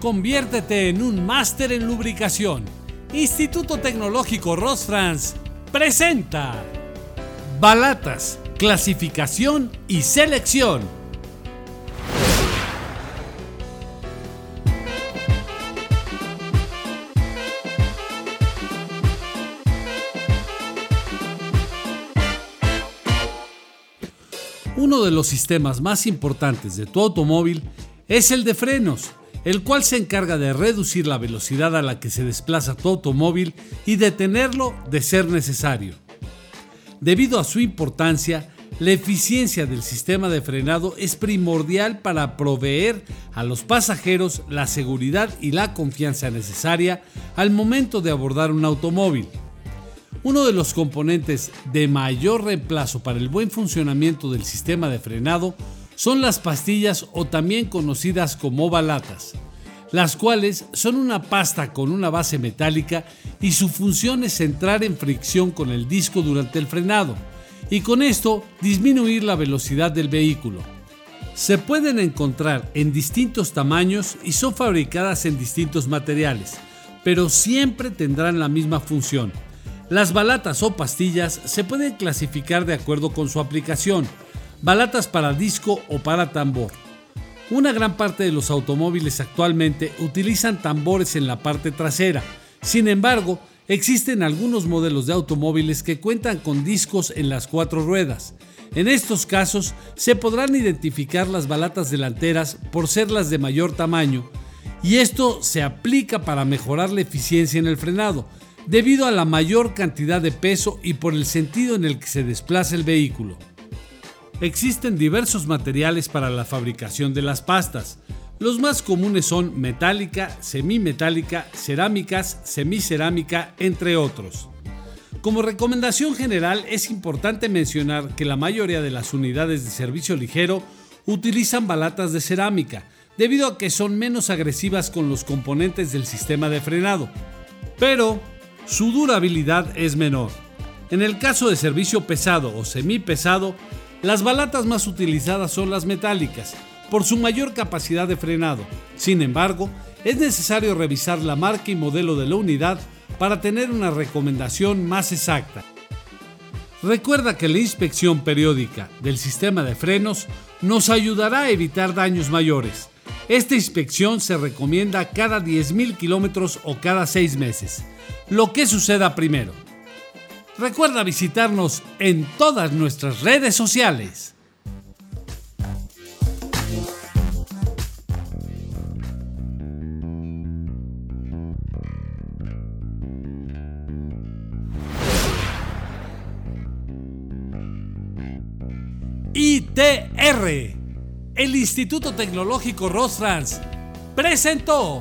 Conviértete en un máster en lubricación. Instituto Tecnológico Rosfrans presenta Balatas, clasificación y selección. Uno de los sistemas más importantes de tu automóvil es el de frenos, el cual se encarga de reducir la velocidad a la que se desplaza tu automóvil y detenerlo de ser necesario. Debido a su importancia, la eficiencia del sistema de frenado es primordial para proveer a los pasajeros la seguridad y la confianza necesaria al momento de abordar un automóvil. Uno de los componentes de mayor reemplazo para el buen funcionamiento del sistema de frenado son las pastillas o también conocidas como balatas, las cuales son una pasta con una base metálica y su función es entrar en fricción con el disco durante el frenado y con esto disminuir la velocidad del vehículo. Se pueden encontrar en distintos tamaños y son fabricadas en distintos materiales, pero siempre tendrán la misma función. Las balatas o pastillas se pueden clasificar de acuerdo con su aplicación, balatas para disco o para tambor. Una gran parte de los automóviles actualmente utilizan tambores en la parte trasera. Sin embargo, existen algunos modelos de automóviles que cuentan con discos en las cuatro ruedas. En estos casos se podrán identificar las balatas delanteras por ser las de mayor tamaño y esto se aplica para mejorar la eficiencia en el frenado, debido a la mayor cantidad de peso y por el sentido en el que se desplaza el vehículo. Existen diversos materiales para la fabricación de las pastas. Los más comunes son metálica, semimetálica, cerámicas, semicerámica, entre otros. Como recomendación general es importante mencionar que la mayoría de las unidades de servicio ligero utilizan balatas de cerámica, debido a que son menos agresivas con los componentes del sistema de frenado, pero su durabilidad es menor. En el caso de servicio pesado o semipesado, las balatas más utilizadas son las metálicas, por su mayor capacidad de frenado. Sin embargo, es necesario revisar la marca y modelo de la unidad para tener una recomendación más exacta. Recuerda que la inspección periódica del sistema de frenos nos ayudará a evitar daños mayores. Esta inspección se recomienda cada 10.000 kilómetros o cada 6 meses. Lo que suceda primero. Recuerda visitarnos en todas nuestras redes sociales. ITR, el Instituto Tecnológico Rosfrans, presentó